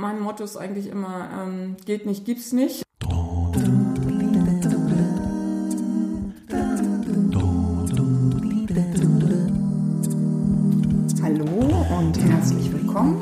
Mein Motto ist eigentlich immer, ähm, geht nicht, gibt's nicht. Hallo und herzlich willkommen.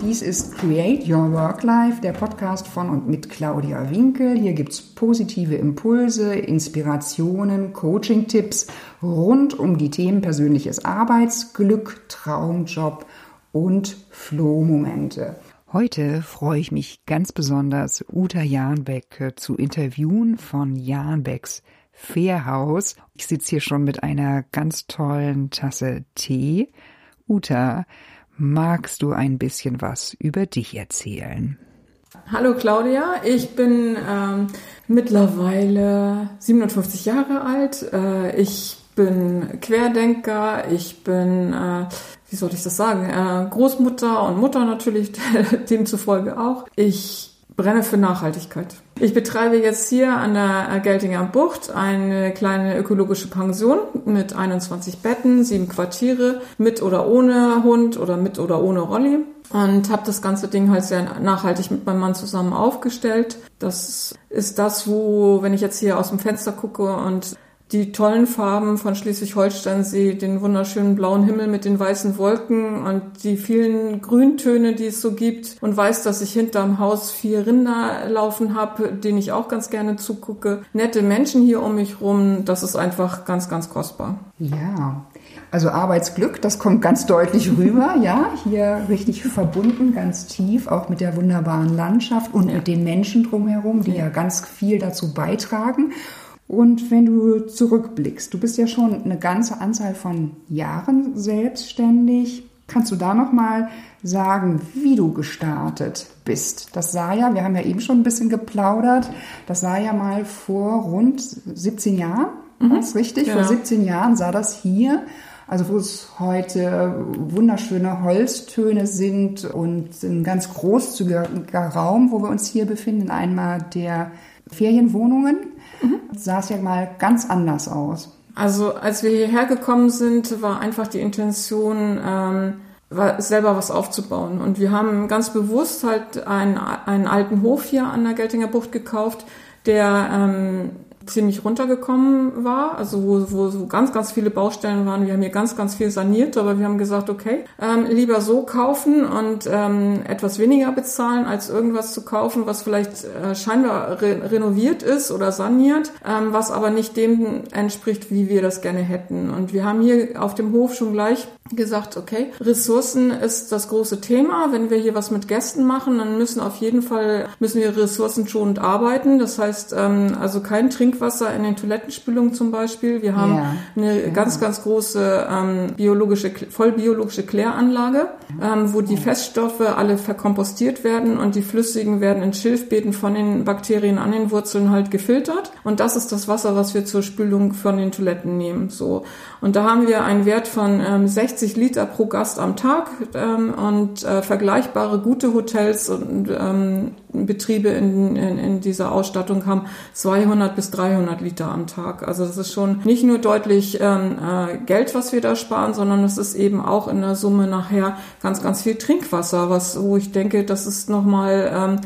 Dies ist Create Your Work Life, der Podcast von und mit Claudia Winkel. Hier gibt es positive Impulse, Inspirationen, Coaching-Tipps rund um die Themen persönliches Arbeitsglück, Traumjob und Flow-Momente. Heute freue ich mich ganz besonders, Uta Jahnbeck zu interviewen von Jahnbecks Fährhaus. Ich sitze hier schon mit einer ganz tollen Tasse Tee. Uta, magst du ein bisschen was über dich erzählen? Hallo Claudia, ich bin ähm, mittlerweile 57 Jahre alt. Äh, ich bin Querdenker, ich bin äh, wie soll ich das sagen, äh, Großmutter und Mutter natürlich demzufolge auch. Ich brenne für Nachhaltigkeit. Ich betreibe jetzt hier an der Geltinger Bucht eine kleine ökologische Pension mit 21 Betten, sieben Quartiere, mit oder ohne Hund oder mit oder ohne Rolli und habe das ganze Ding halt sehr nachhaltig mit meinem Mann zusammen aufgestellt. Das ist das, wo, wenn ich jetzt hier aus dem Fenster gucke und die tollen Farben von Schleswig-Holstein sehe, den wunderschönen blauen Himmel mit den weißen Wolken und die vielen Grüntöne, die es so gibt und weiß, dass ich hinterm Haus vier Rinder laufen habe, denen ich auch ganz gerne zugucke. Nette Menschen hier um mich rum, das ist einfach ganz, ganz kostbar. Ja, also Arbeitsglück, das kommt ganz deutlich rüber, ja, hier richtig verbunden, ganz tief, auch mit der wunderbaren Landschaft und ja. mit den Menschen drumherum, die ja. ja ganz viel dazu beitragen. Und wenn du zurückblickst, du bist ja schon eine ganze Anzahl von Jahren selbstständig. Kannst du da noch mal sagen, wie du gestartet bist? Das sah ja, wir haben ja eben schon ein bisschen geplaudert, das sah ja mal vor rund 17 Jahren, mhm. was richtig? Genau. Vor 17 Jahren sah das hier, also wo es heute wunderschöne Holztöne sind und ein ganz großzügiger Raum, wo wir uns hier befinden, einmal der Ferienwohnungen mhm. sah es ja mal ganz anders aus. Also als wir hierher gekommen sind, war einfach die Intention, ähm, selber was aufzubauen. Und wir haben ganz bewusst halt einen, einen alten Hof hier an der Geltinger Bucht gekauft, der ähm, ziemlich runtergekommen war, also wo, wo so ganz, ganz viele Baustellen waren. Wir haben hier ganz, ganz viel saniert, aber wir haben gesagt, okay, ähm, lieber so kaufen und ähm, etwas weniger bezahlen, als irgendwas zu kaufen, was vielleicht äh, scheinbar re renoviert ist oder saniert, ähm, was aber nicht dem entspricht, wie wir das gerne hätten. Und wir haben hier auf dem Hof schon gleich gesagt, okay, Ressourcen ist das große Thema. Wenn wir hier was mit Gästen machen, dann müssen auf jeden Fall, müssen wir ressourcenschonend arbeiten. Das heißt, ähm, also kein Trinkwasser in den Toilettenspülungen zum Beispiel. Wir haben ja. eine ja. ganz, ganz große ähm, biologische, vollbiologische Kläranlage, ähm, wo die Feststoffe alle verkompostiert werden und die flüssigen werden in Schilfbeeten von den Bakterien an den Wurzeln halt gefiltert. Und das ist das Wasser, was wir zur Spülung von den Toiletten nehmen. So. Und da haben wir einen Wert von ähm, 60 60 Liter pro Gast am Tag ähm, und äh, vergleichbare gute Hotels und ähm, Betriebe in, in, in dieser Ausstattung haben 200 bis 300 Liter am Tag. Also das ist schon nicht nur deutlich ähm, äh, Geld, was wir da sparen, sondern es ist eben auch in der Summe nachher ganz, ganz viel Trinkwasser, was wo ich denke, das ist nochmal ähm,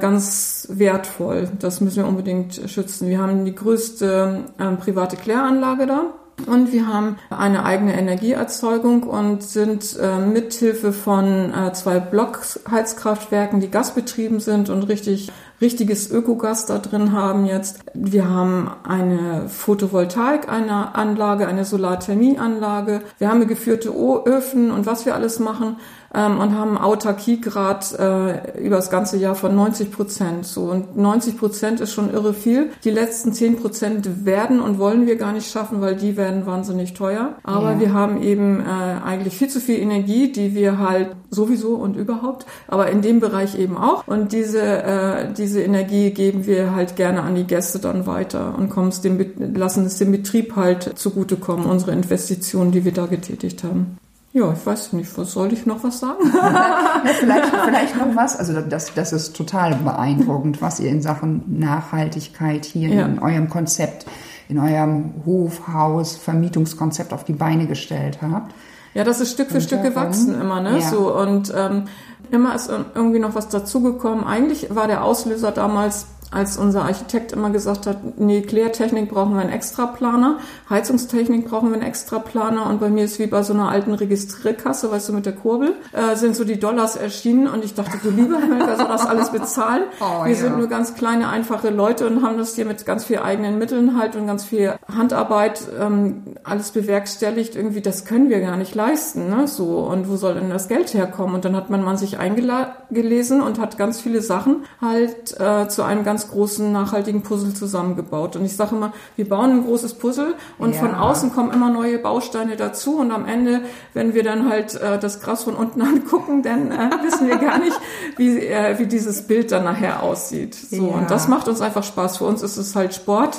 ganz wertvoll. Das müssen wir unbedingt schützen. Wir haben die größte ähm, private Kläranlage da und wir haben eine eigene Energieerzeugung und sind äh, mithilfe von äh, zwei Blockheizkraftwerken, die gasbetrieben sind und richtig richtiges Ökogas da drin haben jetzt. Wir haben eine Photovoltaikanlage, eine Solarthermieanlage. Wir haben geführte Öfen und was wir alles machen ähm, und haben Autarkiegrad äh, über das ganze Jahr von 90 Prozent. So und 90 Prozent ist schon irre viel. Die letzten 10 Prozent werden und wollen wir gar nicht schaffen, weil die werden wahnsinnig teuer. Aber ja. wir haben eben äh, eigentlich viel zu viel Energie, die wir halt sowieso und überhaupt, aber in dem Bereich eben auch. Und diese äh, diese Energie geben wir halt gerne an die Gäste dann weiter und kommen es dem, lassen es dem Betrieb halt zugutekommen, unsere Investitionen, die wir da getätigt haben. Ja, ich weiß nicht, was soll ich noch was sagen? ja, vielleicht, vielleicht noch was. Also das, das ist total beeindruckend, was ihr in Sachen Nachhaltigkeit hier ja. in eurem Konzept, in eurem Hofhaus, Vermietungskonzept auf die Beine gestellt habt. Ja, das ist Stück für Stück gewachsen immer, ne? Ja. So und ähm, immer ist irgendwie noch was dazugekommen. Eigentlich war der Auslöser damals als unser Architekt immer gesagt hat, nee, Klärtechnik brauchen wir einen Extraplaner, Heizungstechnik brauchen wir einen Extraplaner und bei mir ist wie bei so einer alten Registrierkasse, weißt du, mit der Kurbel, äh, sind so die Dollars erschienen und ich dachte, du lieber Himmel, wer soll das alles bezahlen? Oh, wir ja. sind nur ganz kleine, einfache Leute und haben das hier mit ganz viel eigenen Mitteln halt und ganz viel Handarbeit ähm, alles bewerkstelligt. Irgendwie, das können wir gar nicht leisten, ne? So, und wo soll denn das Geld herkommen? Und dann hat man, man sich eingelesen und hat ganz viele Sachen halt äh, zu einem ganz großen nachhaltigen Puzzle zusammengebaut. Und ich sage immer, wir bauen ein großes Puzzle und ja. von außen kommen immer neue Bausteine dazu und am Ende, wenn wir dann halt äh, das Gras von unten angucken, dann äh, wissen wir gar nicht, wie, äh, wie dieses Bild dann nachher aussieht. So, ja. und das macht uns einfach Spaß. Für uns ist es halt Sport.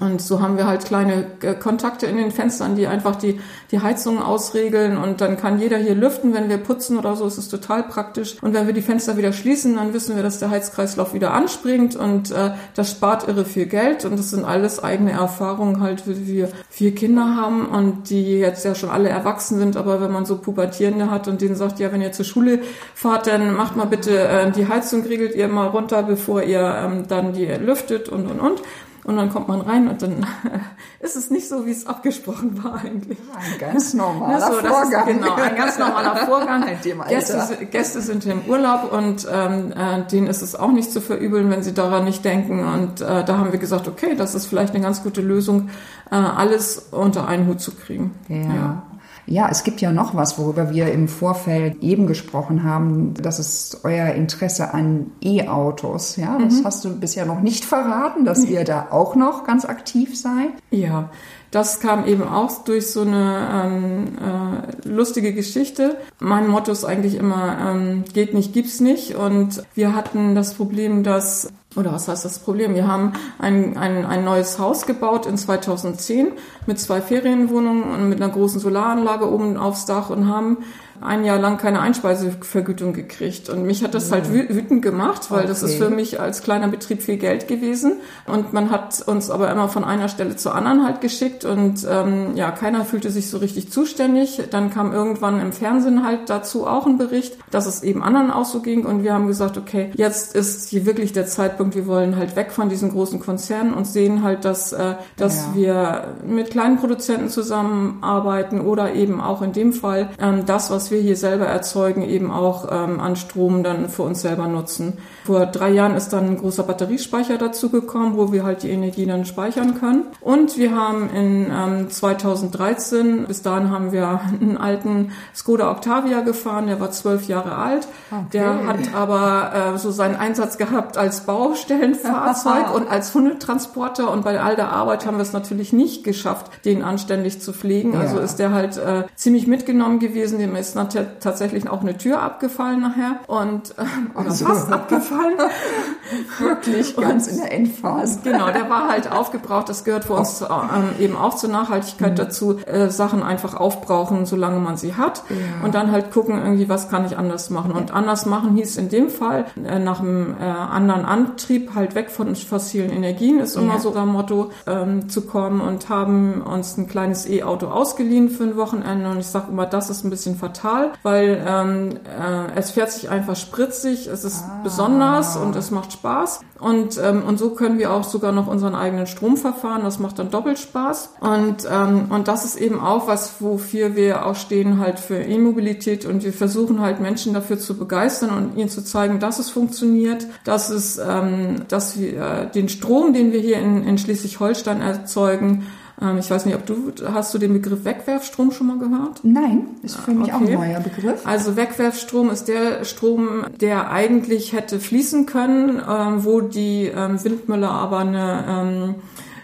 Und so haben wir halt kleine äh, Kontakte in den Fenstern, die einfach die, die Heizungen ausregeln. Und dann kann jeder hier lüften, wenn wir putzen oder so, ist es total praktisch. Und wenn wir die Fenster wieder schließen, dann wissen wir, dass der Heizkreislauf wieder anspringt. Und äh, das spart irre viel Geld. Und das sind alles eigene Erfahrungen halt, wie wir vier Kinder haben und die jetzt ja schon alle erwachsen sind, aber wenn man so Pubertierende hat und denen sagt, ja, wenn ihr zur Schule fahrt, dann macht mal bitte äh, die Heizung, regelt ihr mal runter, bevor ihr ähm, dann die lüftet und und und. Und dann kommt man rein und dann ist es nicht so, wie es abgesprochen war eigentlich. Ein ganz normaler so, Vorgang. Ist, genau, ein ganz normaler Vorgang. Gäste, Gäste sind im Urlaub und ähm, äh, denen ist es auch nicht zu verübeln, wenn sie daran nicht denken. Und äh, da haben wir gesagt, okay, das ist vielleicht eine ganz gute Lösung, äh, alles unter einen Hut zu kriegen. ja. ja. Ja, es gibt ja noch was, worüber wir im Vorfeld eben gesprochen haben. Das ist euer Interesse an E-Autos. Ja, das mhm. hast du bisher noch nicht verraten, dass ihr da auch noch ganz aktiv seid. Ja, das kam eben auch durch so eine ähm, äh, lustige Geschichte. Mein Motto ist eigentlich immer, ähm, geht nicht, gibt's nicht. Und wir hatten das Problem, dass oder was heißt das Problem? Wir haben ein, ein, ein neues Haus gebaut in 2010 mit zwei Ferienwohnungen und mit einer großen Solaranlage oben aufs Dach und haben ein Jahr lang keine Einspeisevergütung gekriegt. Und mich hat das halt wütend gemacht, weil okay. das ist für mich als kleiner Betrieb viel Geld gewesen. Und man hat uns aber immer von einer Stelle zur anderen halt geschickt und ähm, ja, keiner fühlte sich so richtig zuständig. Dann kam irgendwann im Fernsehen halt dazu auch ein Bericht, dass es eben anderen auch so ging. Und wir haben gesagt, okay, jetzt ist hier wirklich der Zeitpunkt, wir wollen halt weg von diesen großen Konzernen und sehen halt, dass, äh, dass ja. wir mit kleinen Produzenten zusammenarbeiten oder eben auch in dem Fall ähm, das, was wir hier selber erzeugen, eben auch ähm, an Strom dann für uns selber nutzen. Vor drei Jahren ist dann ein großer Batteriespeicher dazu gekommen, wo wir halt die Energie dann speichern können. Und wir haben in ähm, 2013, bis dahin haben wir einen alten Skoda Octavia gefahren, der war zwölf Jahre alt. Okay. Der hat aber äh, so seinen Einsatz gehabt als Baustellenfahrzeug und als Hundetransporter. Und bei all der Arbeit haben wir es natürlich nicht geschafft, den anständig zu pflegen. Ja. Also ist der halt äh, ziemlich mitgenommen gewesen. Dem ist tatsächlich auch eine Tür abgefallen nachher und äh, oder also. fast abgefallen gefallen. Wirklich, ganz in der Endphase. Genau, der war halt aufgebraucht. Das gehört für uns ähm, eben auch zur Nachhaltigkeit mhm. dazu, äh, Sachen einfach aufbrauchen, solange man sie hat. Ja. Und dann halt gucken, irgendwie, was kann ich anders machen. Und anders machen hieß in dem Fall, äh, nach einem äh, anderen Antrieb, halt weg von fossilen Energien, ist immer ja. so ein Motto, ähm, zu kommen und haben uns ein kleines E-Auto ausgeliehen für ein Wochenende. Und ich sage immer, das ist ein bisschen fatal, weil ähm, äh, es fährt sich einfach spritzig, es ist ah. besonders und es macht Spaß. Und, ähm, und so können wir auch sogar noch unseren eigenen Strom verfahren. Das macht dann doppelt Spaß. Und, ähm, und das ist eben auch was, wofür wir auch stehen, halt für E-Mobilität. Und wir versuchen halt Menschen dafür zu begeistern und ihnen zu zeigen, dass es funktioniert, dass es, ähm, dass wir äh, den Strom, den wir hier in, in Schleswig-Holstein erzeugen, ähm, ich weiß nicht, ob du, hast du den Begriff Wegwerfstrom schon mal gehört? Nein, ist für mich okay. auch ein neuer Begriff. Also Wegwerfstrom ist der Strom, der eigentlich hätte fließen können, ähm, wo die ähm, Windmüller aber eine,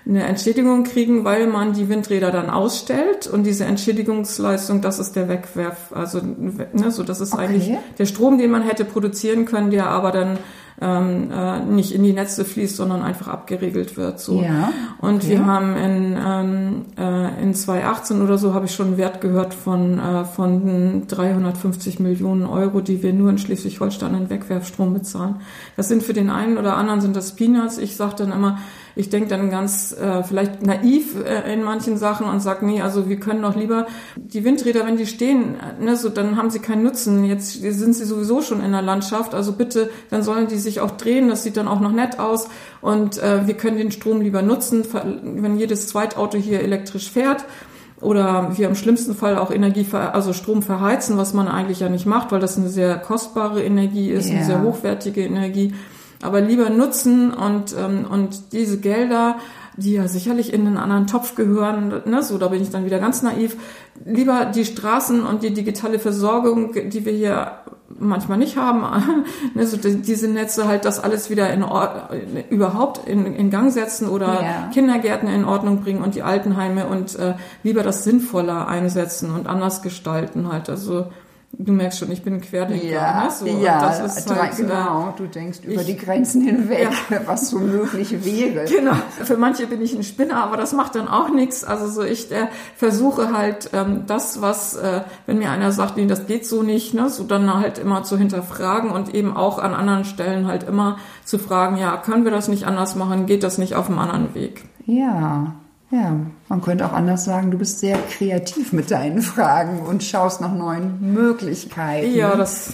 eine Entschädigung kriegen, weil man die Windräder dann ausstellt und diese Entschädigungsleistung, das ist der Wegwerf, also ne, so das ist okay. eigentlich der Strom, den man hätte produzieren können, der aber dann ähm, äh, nicht in die Netze fließt, sondern einfach abgeregelt wird. So. Ja, Und okay. wir haben in, ähm, äh, in 2018 oder so habe ich schon einen Wert gehört von, äh, von 350 Millionen Euro, die wir nur in Schleswig-Holstein an Wegwerfstrom bezahlen. Das sind für den einen oder anderen sind das Peanuts. Ich sage dann immer, ich denke dann ganz äh, vielleicht naiv äh, in manchen Sachen und sage, nee, also wir können doch lieber die Windräder, wenn die stehen, ne, so dann haben sie keinen Nutzen. Jetzt sind sie sowieso schon in der Landschaft, also bitte, dann sollen die sich auch drehen. Das sieht dann auch noch nett aus und äh, wir können den Strom lieber nutzen, wenn jedes Zweitauto hier elektrisch fährt oder wir im schlimmsten Fall auch Energie, also Strom verheizen, was man eigentlich ja nicht macht, weil das eine sehr kostbare Energie ist, yeah. eine sehr hochwertige Energie. Aber lieber nutzen und, ähm, und diese Gelder, die ja sicherlich in einen anderen Topf gehören, ne, so, da bin ich dann wieder ganz naiv, lieber die Straßen und die digitale Versorgung, die wir hier manchmal nicht haben, ne, so diese Netze halt das alles wieder in überhaupt in, in Gang setzen oder ja. Kindergärten in Ordnung bringen und die Altenheime und äh, lieber das sinnvoller einsetzen und anders gestalten halt. Also Du merkst schon, ich bin Querdenker. Ja, ne? so, ja das ist halt, genau. Du denkst ich, über die Grenzen hinweg, ja. was so möglich wäre. Genau. Für manche bin ich ein Spinner, aber das macht dann auch nichts. Also so ich äh, versuche halt ähm, das, was, äh, wenn mir einer sagt, nee, das geht so nicht, ne, so dann halt immer zu hinterfragen und eben auch an anderen Stellen halt immer zu fragen, ja, können wir das nicht anders machen? Geht das nicht auf einem anderen Weg? Ja, ja, man könnte auch anders sagen, du bist sehr kreativ mit deinen Fragen und schaust nach neuen Möglichkeiten. Ja, das.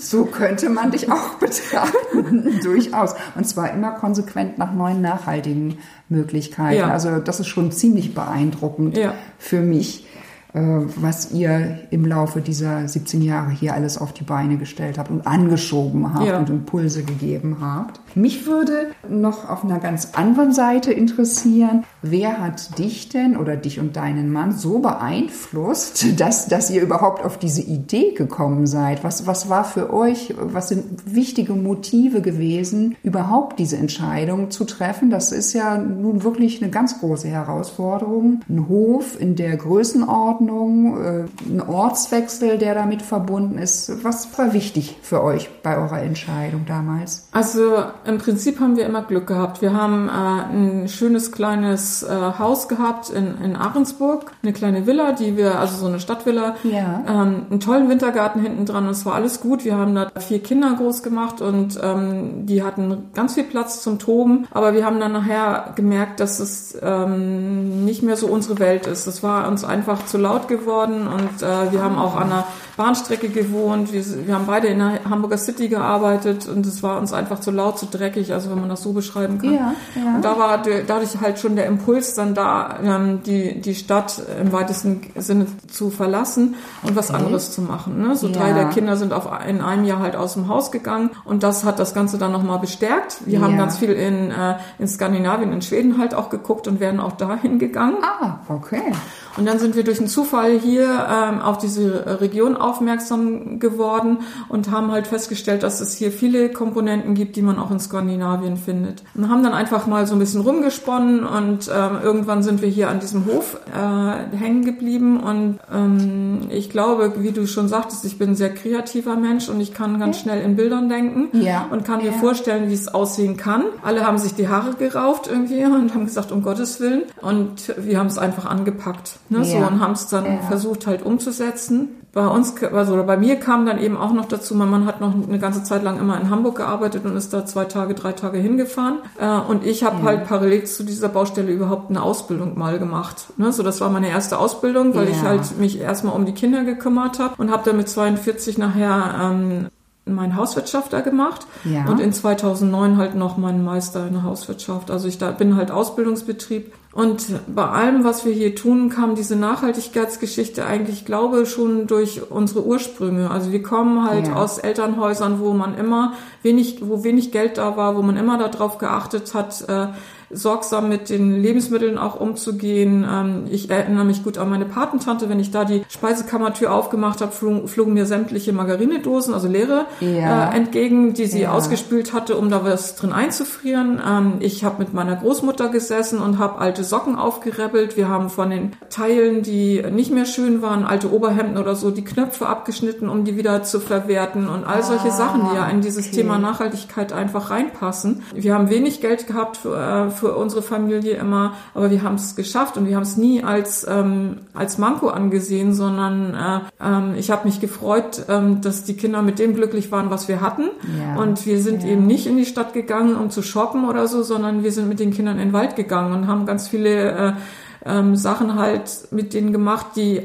So könnte man dich auch betrachten, durchaus. Und zwar immer konsequent nach neuen nachhaltigen Möglichkeiten. Ja. Also das ist schon ziemlich beeindruckend ja. für mich. Äh, was ihr im Laufe dieser 17 Jahre hier alles auf die Beine gestellt habt und angeschoben habt ja. und Impulse gegeben habt. Mich würde noch auf einer ganz anderen Seite interessieren, wer hat dich denn oder dich und deinen Mann so beeinflusst, dass, dass ihr überhaupt auf diese Idee gekommen seid? Was, was war für euch, was sind wichtige Motive gewesen, überhaupt diese Entscheidung zu treffen? Das ist ja nun wirklich eine ganz große Herausforderung. Ein Hof in der Größenordnung, Größenordnung, äh, ein Ortswechsel, der damit verbunden ist. Was war wichtig für euch bei eurer Entscheidung damals? Also im Prinzip haben wir immer Glück gehabt. Wir haben äh, ein schönes kleines äh, Haus gehabt in, in Ahrensburg, eine kleine Villa, die wir, also so eine Stadtvilla, ja. ähm, einen tollen Wintergarten hinten dran und es war alles gut. Wir haben da vier Kinder groß gemacht und ähm, die hatten ganz viel Platz zum Toben, aber wir haben dann nachher gemerkt, dass es ähm, nicht mehr so unsere Welt ist. Es war uns einfach zu laut laut geworden und äh, wir haben auch an der Bahnstrecke gewohnt. Wir, wir haben beide in der Hamburger City gearbeitet und es war uns einfach zu laut, zu dreckig, also wenn man das so beschreiben kann. Ja, ja. Und da war dadurch halt schon der Impuls dann da, ähm, die, die Stadt im weitesten Sinne zu verlassen und was anderes zu machen. Ne? So ja. drei der Kinder sind auf, in einem Jahr halt aus dem Haus gegangen und das hat das Ganze dann nochmal bestärkt. Wir haben ganz viel in, äh, in Skandinavien, in Schweden halt auch geguckt und werden auch dahin gegangen. Ah, okay. Und dann sind wir durch einen Zufall hier ähm, auf diese Region aufmerksam geworden und haben halt festgestellt, dass es hier viele Komponenten gibt, die man auch in Skandinavien findet. Und haben dann einfach mal so ein bisschen rumgesponnen und ähm, irgendwann sind wir hier an diesem Hof äh, hängen geblieben. Und ähm, ich glaube, wie du schon sagtest, ich bin ein sehr kreativer Mensch und ich kann ganz schnell in Bildern denken ja. und kann mir ja. vorstellen, wie es aussehen kann. Alle haben sich die Haare gerauft irgendwie und haben gesagt, um Gottes Willen. Und wir haben es einfach angepackt. Ne, ja. So und haben es dann ja. versucht halt umzusetzen. Bei uns, also bei mir kam dann eben auch noch dazu, mein Mann hat noch eine ganze Zeit lang immer in Hamburg gearbeitet und ist da zwei Tage, drei Tage hingefahren. Äh, und ich habe ja. halt parallel zu dieser Baustelle überhaupt eine Ausbildung mal gemacht. Ne? So, das war meine erste Ausbildung, weil ich halt mich erstmal um die Kinder gekümmert habe und habe dann mit 42 nachher ähm, mein Hauswirtschafter gemacht ja. und in 2009 halt noch meinen Meister in der Hauswirtschaft. Also ich da bin halt Ausbildungsbetrieb und bei allem, was wir hier tun, kam diese Nachhaltigkeitsgeschichte eigentlich, glaube schon durch unsere Ursprünge. Also wir kommen halt ja. aus Elternhäusern, wo man immer wenig, wo wenig Geld da war, wo man immer darauf geachtet hat, äh, sorgsam mit den Lebensmitteln auch umzugehen. Ähm, ich erinnere mich gut an meine Patentante, wenn ich da die Speisekammertür aufgemacht habe, flogen, flogen mir sämtliche Margarinedosen, also leere, ja. äh, entgegen, die sie ja. ausgespült hatte, um da was drin einzufrieren. Ähm, ich habe mit meiner Großmutter gesessen und habe alte Socken aufgerebbelt. Wir haben von den Teilen, die nicht mehr schön waren, alte Oberhemden oder so, die Knöpfe abgeschnitten, um die wieder zu verwerten und all solche ah, Sachen, die ja in dieses okay. Thema Nachhaltigkeit einfach reinpassen. Wir haben wenig Geld gehabt für, äh, für unsere Familie immer, aber wir haben es geschafft und wir haben es nie als, ähm, als Manko angesehen, sondern äh, ähm, ich habe mich gefreut, ähm, dass die Kinder mit dem glücklich waren, was wir hatten. Ja. Und wir sind ja. eben nicht in die Stadt gegangen, um zu shoppen oder so, sondern wir sind mit den Kindern in den Wald gegangen und haben ganz viele äh, ähm, Sachen halt mit denen gemacht, die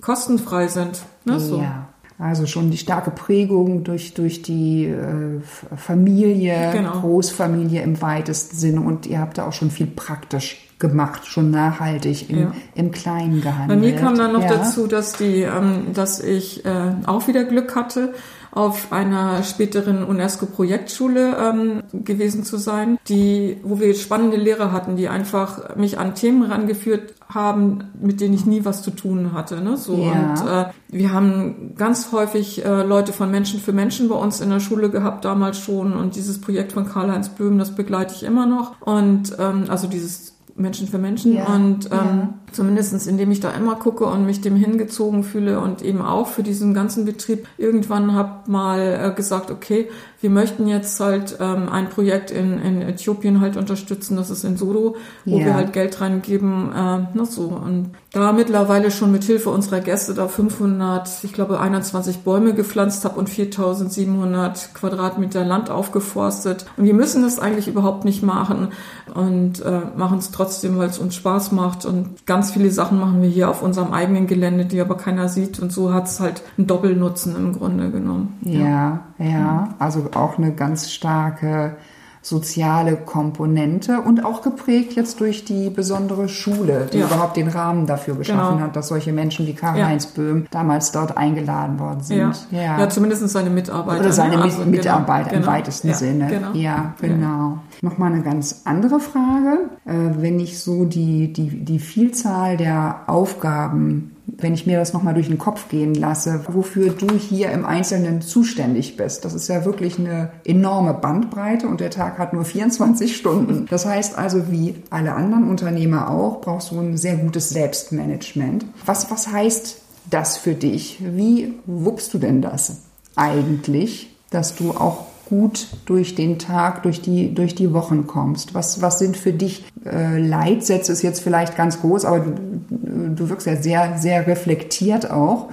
kostenfrei sind. Ne? So. Ja. Also schon die starke Prägung durch, durch die äh, Familie, genau. Großfamilie im weitesten Sinne. Und ihr habt da auch schon viel praktisch gemacht, schon nachhaltig im, ja. im Kleinen gehandelt. Bei mir kam dann noch ja. dazu, dass die, ähm, dass ich äh, auch wieder Glück hatte, auf einer späteren UNESCO-Projektschule ähm, gewesen zu sein, die, wo wir spannende Lehrer hatten, die einfach mich an Themen rangeführt haben, mit denen ich nie was zu tun hatte. Ne? So ja. und äh, wir haben ganz häufig äh, Leute von Menschen für Menschen bei uns in der Schule gehabt damals schon und dieses Projekt von Karl-Heinz Blüm, das begleite ich immer noch und ähm, also dieses Menschen für Menschen ja, und ähm, ja. Zumindestens indem ich da immer gucke und mich dem hingezogen fühle und eben auch für diesen ganzen Betrieb irgendwann habe mal äh, gesagt, okay, wir möchten jetzt halt ähm, ein Projekt in, in Äthiopien halt unterstützen, das ist in Sodo, wo ja. wir halt Geld reingeben, äh, na so. Und da mittlerweile schon mit Hilfe unserer Gäste da 500, ich glaube 21 Bäume gepflanzt habe und 4700 Quadratmeter Land aufgeforstet. Und wir müssen das eigentlich überhaupt nicht machen und äh, machen es trotzdem, weil es uns Spaß macht. Und ganz viele Sachen machen wir hier auf unserem eigenen Gelände, die aber keiner sieht. Und so hat es halt einen Doppelnutzen im Grunde genommen. Ja, ja. ja. Also auch eine ganz starke soziale Komponente und auch geprägt jetzt durch die besondere Schule, die ja. überhaupt den Rahmen dafür geschaffen genau. hat, dass solche Menschen wie Karl-Heinz ja. Böhm damals dort eingeladen worden sind. Ja, ja. ja zumindest seine Mitarbeiter. Oder seine ne? also, Mitarbeiter genau. im weitesten Sinne. Genau. Ja, genau. Nochmal eine ganz andere Frage. Äh, wenn ich so die, die, die Vielzahl der Aufgaben wenn ich mir das nochmal durch den Kopf gehen lasse, wofür du hier im Einzelnen zuständig bist. Das ist ja wirklich eine enorme Bandbreite und der Tag hat nur 24 Stunden. Das heißt also, wie alle anderen Unternehmer auch, brauchst du ein sehr gutes Selbstmanagement. Was, was heißt das für dich? Wie wuppst du denn das eigentlich, dass du auch gut durch den Tag, durch die, durch die Wochen kommst? Was, was sind für dich äh, Leitsätze? Ist jetzt vielleicht ganz groß, aber du, du wirkst ja sehr, sehr reflektiert auch.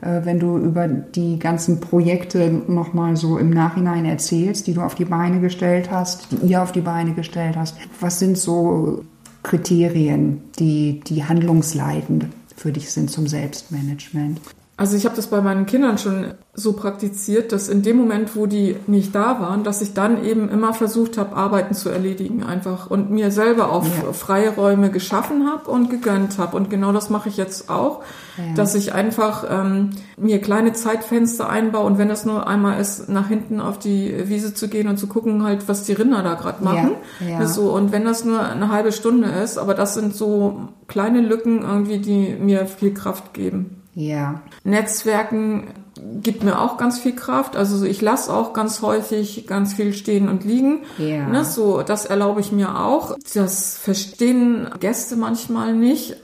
Äh, wenn du über die ganzen Projekte nochmal so im Nachhinein erzählst, die du auf die Beine gestellt hast, die ihr auf die Beine gestellt hast, was sind so Kriterien, die, die handlungsleitend für dich sind zum Selbstmanagement? Also ich habe das bei meinen Kindern schon so praktiziert, dass in dem Moment, wo die nicht da waren, dass ich dann eben immer versucht habe, Arbeiten zu erledigen einfach und mir selber auch ja. Freiräume geschaffen habe und gegönnt habe. Und genau das mache ich jetzt auch, ja. dass ich einfach ähm, mir kleine Zeitfenster einbaue und wenn das nur einmal ist, nach hinten auf die Wiese zu gehen und zu gucken, halt, was die Rinder da gerade machen. Ja. So und wenn das nur eine halbe Stunde ist, aber das sind so kleine Lücken irgendwie, die mir viel Kraft geben. Ja. Netzwerken gibt mir auch ganz viel Kraft. Also ich lasse auch ganz häufig ganz viel stehen und liegen. Ja. Ne, so, das erlaube ich mir auch. Das verstehen Gäste manchmal nicht.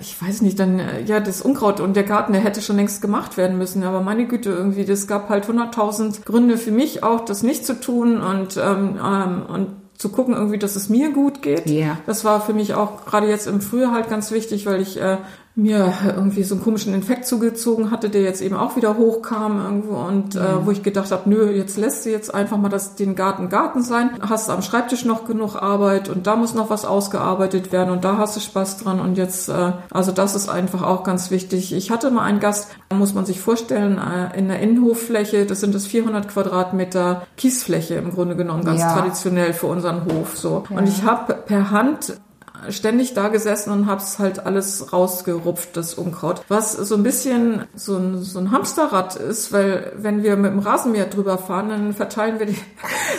Ich weiß nicht, dann, ja, das Unkraut und der Garten, der hätte schon längst gemacht werden müssen. Aber meine Güte, irgendwie, das gab halt 100.000 Gründe für mich auch, das nicht zu tun und, ähm, ähm, und zu gucken irgendwie, dass es mir gut geht. Yeah. Das war für mich auch gerade jetzt im Frühjahr halt ganz wichtig, weil ich äh, mir irgendwie so einen komischen Infekt zugezogen hatte, der jetzt eben auch wieder hochkam irgendwo und äh, wo ich gedacht habe, nö, jetzt lässt du jetzt einfach mal das, den Garten Garten sein. Hast am Schreibtisch noch genug Arbeit und da muss noch was ausgearbeitet werden und da hast du Spaß dran und jetzt, äh, also das ist einfach auch ganz wichtig. Ich hatte mal einen Gast, muss man sich vorstellen, äh, in der Innenhoffläche, das sind das 400 Quadratmeter Kiesfläche im Grunde genommen, ganz ja. traditionell für unseren Hof so. Ja. Und ich habe per Hand ständig da gesessen und hab's halt alles rausgerupft, das Unkraut. Was so ein bisschen so ein, so ein Hamsterrad ist, weil wenn wir mit dem Rasenmäher drüber fahren, dann verteilen wir die,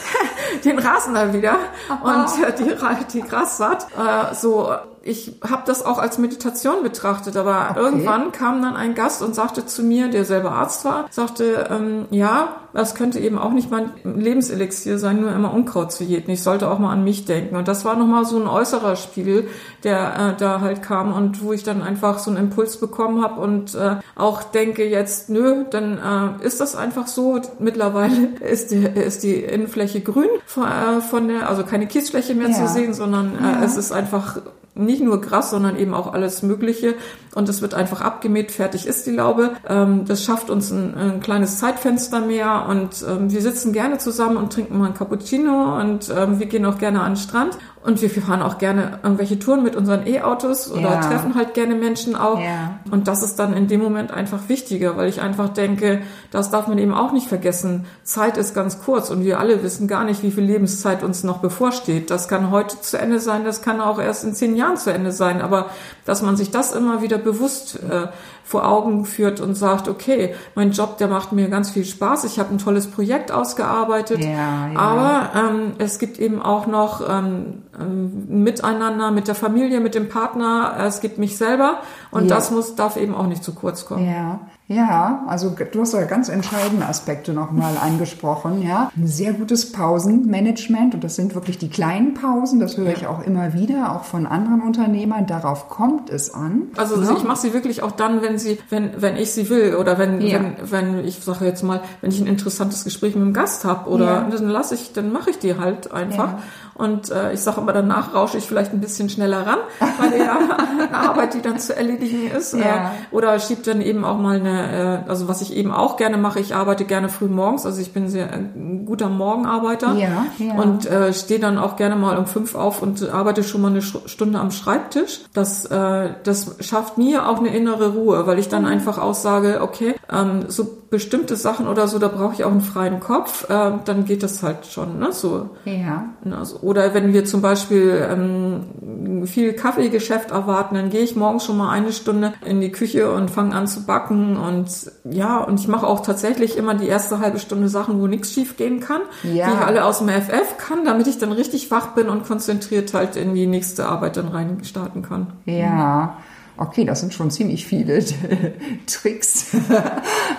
den Rasen da wieder und die, die Grassaat. Äh, so ich habe das auch als Meditation betrachtet, aber Okay. irgendwann kam dann ein Gast und sagte zu mir, der selber Arzt war, sagte, ähm, ja, das könnte eben auch nicht mein Lebenselixier sein, nur immer Unkraut zu jäten. Ich sollte auch mal an mich denken. Und das war nochmal so ein äußerer Spiegel, der äh, da halt kam und wo ich dann einfach so einen Impuls bekommen habe und äh, auch denke jetzt, nö, dann äh, ist das einfach so. Mittlerweile ist die, ist die Innenfläche grün von, äh, von der, also keine Kiesfläche mehr Ja. zu sehen, sondern Ja. äh, es ist einfach nicht nur Gras, sondern eben auch alles Mögliche. Und es wird einfach abgemäht, fertig ist die Laube. Ähm, das schafft uns ein, ein kleines Zeitfenster mehr und ähm, wir sitzen gerne zusammen und trinken mal ein Cappuccino und ähm, wir gehen auch gerne an den Strand. Und wir fahren auch gerne irgendwelche Touren mit unseren E-Autos oder Ja. treffen halt gerne Menschen auch. Ja. Und das ist dann in dem Moment einfach wichtiger, weil ich einfach denke, das darf man eben auch nicht vergessen. Zeit ist ganz kurz und wir alle wissen gar nicht, wie viel Lebenszeit uns noch bevorsteht. Das kann heute zu Ende sein, das kann auch erst in zehn Jahren zu Ende sein. Aber dass man sich das immer wieder bewusst äh, vor Augen führt und sagt, okay, mein Job, der macht mir ganz viel Spaß. Ich habe ein tolles Projekt ausgearbeitet. Ja, ja. Aber ähm, es gibt eben auch noch ähm, ähm, Miteinander mit der Familie, mit dem Partner. Es gibt mich selber und Ja. das muss darf eben auch nicht zu kurz kommen. Ja, ja, also du hast ja ganz entscheidende Aspekte nochmal angesprochen, ja. Ein sehr gutes Pausenmanagement und das sind wirklich die kleinen Pausen, das höre ich auch immer wieder, auch von anderen Unternehmern, darauf kommt es an. Also ne? ich mache sie wirklich auch dann, wenn sie, wenn wenn ich sie will oder wenn Ja. wenn wenn ich sage jetzt mal, wenn ich ein interessantes Gespräch mit einem Gast habe oder Ja. dann lasse ich, dann mache ich die halt einfach. Ja. Und äh, ich sage immer, danach rausche ich vielleicht ein bisschen schneller ran, weil ja eine Arbeit, die dann zu erledigen ist. Ja. Äh, oder schieb dann eben auch mal eine, äh, also was ich eben auch gerne mache, ich arbeite gerne früh morgens, also ich bin sehr ein guter Morgenarbeiter Ja, ja. und äh, stehe dann auch gerne mal um fünf auf und arbeite schon mal eine Stunde am Schreibtisch. Das, äh, das schafft mir auch eine innere Ruhe, weil ich dann einfach auch sage, okay, ähm, so bestimmte Sachen oder so, da brauche ich auch einen freien Kopf, äh, dann geht das halt schon, ne? So. Ja, Also, oder wenn wir zum Beispiel ähm, viel Kaffeegeschäft erwarten, dann gehe ich morgens schon mal eine Stunde in die Küche und fange an zu backen und ja, und ich mache auch tatsächlich immer die erste halbe Stunde Sachen, wo nichts schief gehen kann, Ja. die ich alle aus dem FF kann, damit ich dann richtig wach bin und konzentriert halt in die nächste Arbeit dann rein starten kann. ja. Okay, das sind schon ziemlich viele Tricks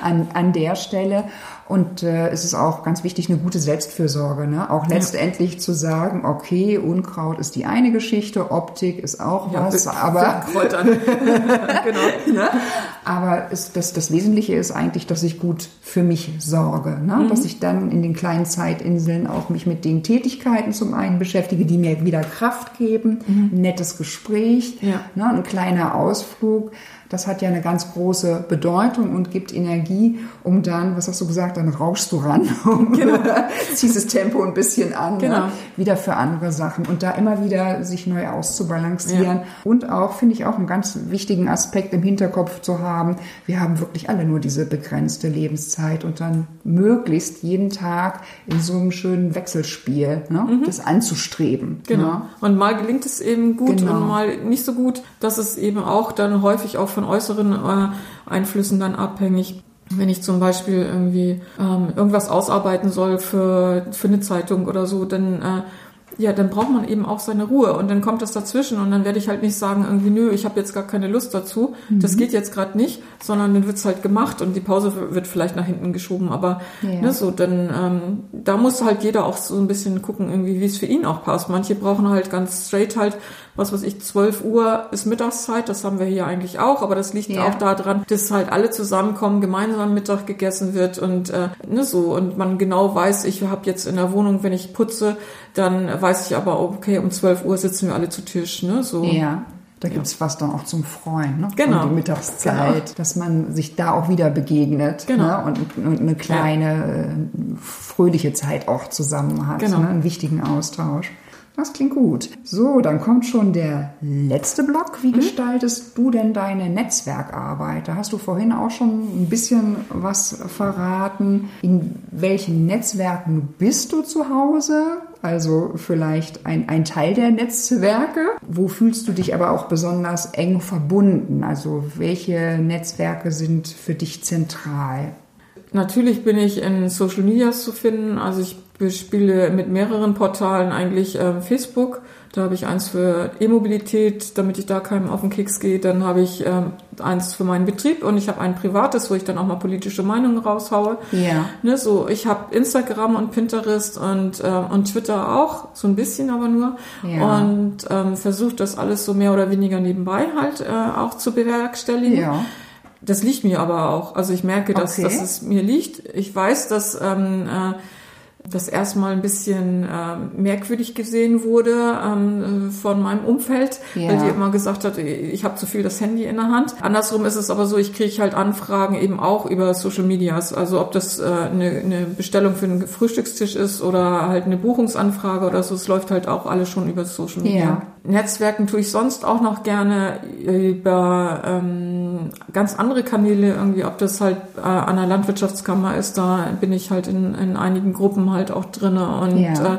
an, an der Stelle. Und äh, es ist auch ganz wichtig, eine gute Selbstfürsorge. Ne? Auch letztendlich zu sagen, okay, Unkraut ist die eine Geschichte, Optik ist auch was, mit- aber Kräutern. genau. Aber es, das, das Wesentliche ist eigentlich, dass ich gut für mich sorge. Ne? Mhm. Dass ich dann in den kleinen Zeitinseln auch mich mit den Tätigkeiten zum einen beschäftige, die mir wieder Kraft geben. Ein nettes Gespräch, Mhm. Ja. ne? ein kleiner Ausflug. Das hat ja eine ganz große Bedeutung und gibt Energie, um dann, was hast du gesagt, dann rauschst du ran und ziehst das Tempo ein bisschen an, Genau. ne? wieder für andere Sachen und da immer wieder sich neu auszubalancieren. Ja. Und auch, finde ich, auch einen ganz wichtigen Aspekt im Hinterkopf zu haben, wir haben wirklich alle nur diese begrenzte Lebenszeit und dann möglichst jeden Tag in so einem schönen Wechselspiel ne, das anzustreben. Genau. Ne? Und mal gelingt es eben gut Genau. und mal nicht so gut. Das ist eben auch dann häufig auch von äußeren äh, Einflüssen dann abhängig. Wenn ich zum Beispiel irgendwie ähm, irgendwas ausarbeiten soll für, für eine Zeitung oder so, dann äh, ja, dann braucht man eben auch seine Ruhe und dann kommt das dazwischen und dann werde ich halt nicht sagen, irgendwie, nö, ich habe jetzt gar keine Lust dazu, das geht jetzt gerade nicht, sondern dann wird's halt gemacht und die Pause wird vielleicht nach hinten geschoben, aber Ja. ne, so, dann ähm, da muss halt jeder auch so ein bisschen gucken, irgendwie, wie es für ihn auch passt. Manche brauchen halt ganz straight halt, was weiß ich, 12 Uhr ist Mittagszeit, das haben wir hier eigentlich auch, aber das liegt Ja. auch daran, dass halt alle zusammenkommen, gemeinsam Mittag gegessen wird und äh, ne, so und man genau weiß, ich habe jetzt in der Wohnung, wenn ich putze, dann weiß ich aber, okay, um 12 Uhr sitzen wir alle zu Tisch, ne, so. Ja. Da gibt's was dann auch zum Freuen, ne? Genau. Um die Mittagszeit, dass man sich da auch wieder begegnet Genau. ne? und, und eine kleine, äh, fröhliche Zeit auch zusammen hat, Genau. ne? einen wichtigen Austausch. Das klingt gut. So, dann kommt schon der letzte Block. Mhm. Wie gestaltest du denn deine Netzwerkarbeit? Da hast du vorhin auch schon ein bisschen was verraten. In welchen Netzwerken bist du zu Hause? Also vielleicht ein, ein Teil der Netzwerke. Wo fühlst du dich aber auch besonders eng verbunden? Also welche Netzwerke sind für dich zentral? Natürlich bin ich in Social Medias zu finden. Also ich bespiele mit mehreren Portalen eigentlich äh, Facebook. Da habe ich eins für E-Mobilität, damit ich da keinem auf den Keks gehe. Dann habe ich ähm, eins für meinen Betrieb und ich habe ein privates, wo ich dann auch mal politische Meinungen raushaue. Ja. Ne, so, ich habe Instagram und Pinterest und, äh, und Twitter auch, so ein bisschen aber nur. Ja. Und ähm, versuche das alles so mehr oder weniger nebenbei halt äh, auch zu bewerkstelligen. Ja. Das liegt mir aber auch. Also ich merke, dass, Okay. dass es mir liegt. Ich weiß, dass ähm, äh, das erstmal ein bisschen äh, merkwürdig gesehen wurde ähm, äh, von meinem Umfeld, Ja. weil die immer gesagt hat, ich habe zu viel das Handy in der Hand. Andersrum ist es aber so, ich kriege halt Anfragen eben auch über Social Medias. Also ob das äh, eine, eine Bestellung für einen Frühstückstisch ist oder halt eine Buchungsanfrage oder so, es läuft halt auch alles schon über Social Media. Ja. Netzwerken tue ich sonst auch noch gerne über ähm, ganz andere Kanäle irgendwie, ob das halt äh, an der Landwirtschaftskammer ist, da bin ich halt in, in einigen Gruppen halt auch drinne und Ja. äh,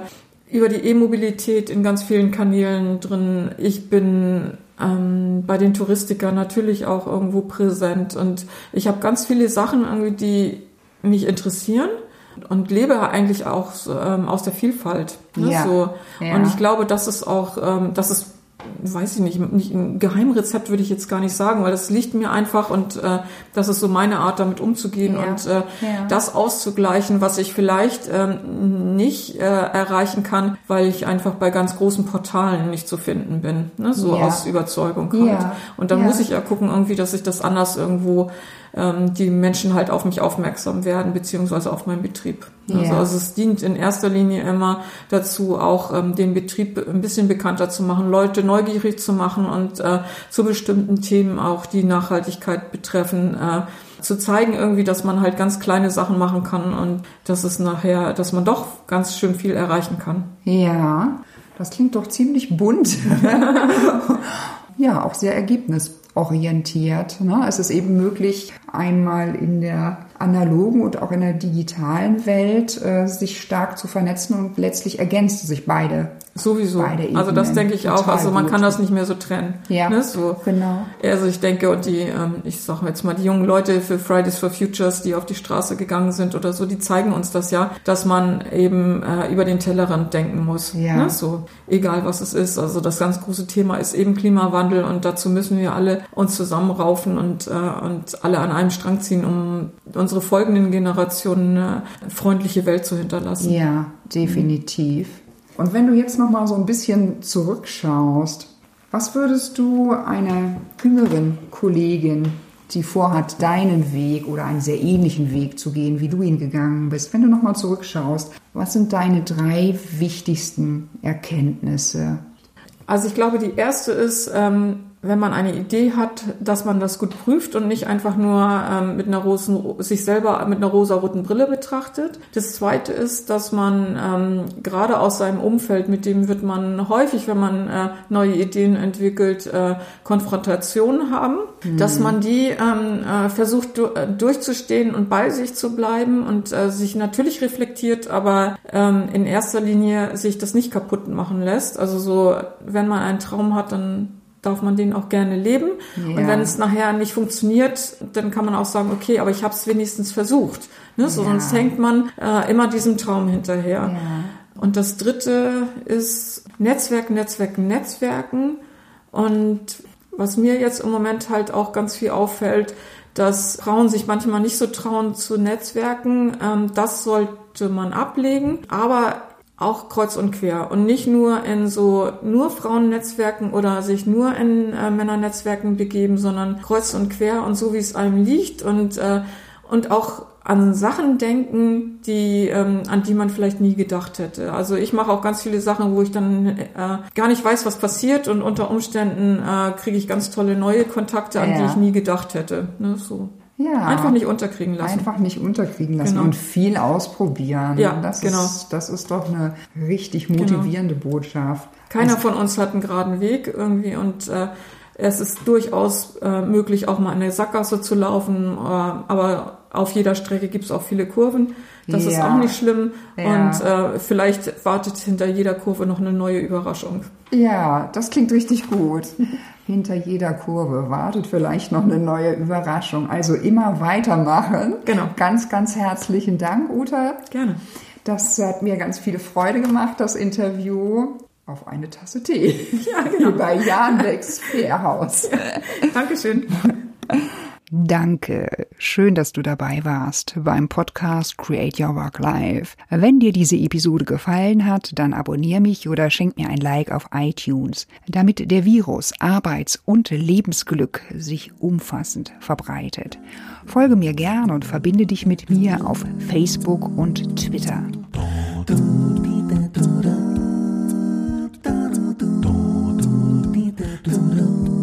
über die E-Mobilität in ganz vielen Kanälen drin. Ich bin ähm, bei den Touristikern natürlich auch irgendwo präsent und ich habe ganz viele Sachen irgendwie, die mich interessieren und lebe eigentlich auch ähm, aus der Vielfalt. Ne? Ja. So. Ja. Und ich glaube, das ist auch, ähm, das ist weiß ich nicht, nicht ein Geheimrezept würde ich jetzt gar nicht sagen, weil das liegt mir einfach und äh, das ist so meine Art, damit umzugehen Ja. und äh, das auszugleichen, was ich vielleicht ähm, nicht äh, erreichen kann, weil ich einfach bei ganz großen Portalen nicht zu finden bin, ne? so aus Überzeugung halt. Und dann muss ich ja gucken, irgendwie, dass ich das anders irgendwo ähm, die Menschen halt auf mich aufmerksam werden, beziehungsweise auf meinen Betrieb. Also, Ja. also es dient in erster Linie immer dazu, auch ähm, den Betrieb ein bisschen bekannter zu machen, Leute neugierig zu machen und äh, zu bestimmten Themen auch, die Nachhaltigkeit betreffen, äh, zu zeigen irgendwie, dass man halt ganz kleine Sachen machen kann und dass es nachher, dass man doch ganz schön viel erreichen kann. Ja, das klingt doch ziemlich bunt. ja, auch sehr ergebnisorientiert. Ne? Es ist eben möglich, einmal in der analogen und auch in der digitalen Welt äh, sich stark zu vernetzen und letztlich ergänzen sich beide. Sowieso. Beide also das Ebenen. denke ich auch. Also man gut. kann das nicht mehr so trennen. Ja, Ne? So. genau. Also ich denke, und die, ähm, ich sage jetzt mal, die jungen Leute für Fridays for Futures, die auf die Straße gegangen sind oder so, die zeigen uns das ja, dass man eben äh, über den Tellerrand denken muss. Ja. Ne? So, egal was es ist. Also das ganz große Thema ist eben Klimawandel und dazu müssen wir alle uns zusammenraufen und, äh, und alle an einem Strang ziehen, um unsere folgenden Generationen eine freundliche Welt zu hinterlassen. Ja, definitiv. Und wenn du jetzt noch mal so ein bisschen zurückschaust, was würdest du einer jüngeren Kollegin, die vorhat, deinen Weg oder einen sehr ähnlichen Weg zu gehen, wie du ihn gegangen bist, wenn du noch mal zurückschaust, was sind deine drei wichtigsten Erkenntnisse? Also ich glaube, die erste ist, ähm, wenn man eine Idee hat, dass man das gut prüft und nicht einfach nur ähm, mit einer rosen, sich selber mit einer rosaroten Brille betrachtet. Das zweite ist, dass man ähm, gerade aus seinem Umfeld, mit dem wird man häufig, wenn man äh, neue Ideen entwickelt, äh, Konfrontationen haben, dass man die ähm, äh, versucht du, äh, durchzustehen und bei sich zu bleiben und äh, sich natürlich reflektiert, aber ähm, in erster Linie sich das nicht kaputt machen lässt. Also so, wenn man einen Traum hat, dann darf man den auch gerne leben. Ja. Und wenn es nachher nicht funktioniert, dann kann man auch sagen, okay, aber ich habe es wenigstens versucht. Ne? So, Ja. Sonst hängt man äh, immer diesem Traum hinterher. Ja. Und das dritte ist Netzwerken, Netzwerken, Netzwerken. Und was mir jetzt im Moment halt auch ganz viel auffällt, dass Frauen sich manchmal nicht so trauen zu Netzwerken. Ähm, das sollte man ablegen. Aber auch kreuz und quer und nicht nur in so nur Frauennetzwerken oder sich nur in äh, Männernetzwerken begeben, sondern kreuz und quer und so wie es einem liegt und äh, und auch an Sachen denken, die ähm, an die man vielleicht nie gedacht hätte. Also ich mache auch ganz viele Sachen, wo ich dann äh, gar nicht weiß, was passiert und unter Umständen äh, kriege ich ganz tolle neue Kontakte, an die Ja. ich nie gedacht hätte. Ne, so. Ja. Einfach nicht unterkriegen lassen. Einfach nicht unterkriegen lassen Genau. und viel ausprobieren. Ja, das genau. Ist, das ist doch eine richtig motivierende Botschaft. Keiner von uns hat einen geraden Weg irgendwie und äh, es ist durchaus äh, möglich, auch mal in der Sackgasse zu laufen, äh, aber auf jeder Strecke gibt es auch viele Kurven. Das ist Ja. auch nicht schlimm. Ja. Und äh, vielleicht wartet hinter jeder Kurve noch eine neue Überraschung. Ja, das klingt richtig gut. Hinter jeder Kurve wartet vielleicht noch eine neue Überraschung. Also immer weitermachen. Genau. Ganz, ganz herzlichen Dank, Uta. Gerne. Das hat mir ganz viel Freude gemacht, das Interview. Auf eine Tasse Tee. Ja, genau. Bei Jan Fährhaus. Dankeschön. Danke. Schön, dass du dabei warst beim Podcast Create Your Work Life. Wenn dir diese Episode gefallen hat, dann abonniere mich oder schenk mir ein Like auf iTunes, damit der Virus Arbeits- und Lebensglück sich umfassend verbreitet. Folge mir gern und verbinde dich mit mir auf Facebook und Twitter. dun, dun, dun.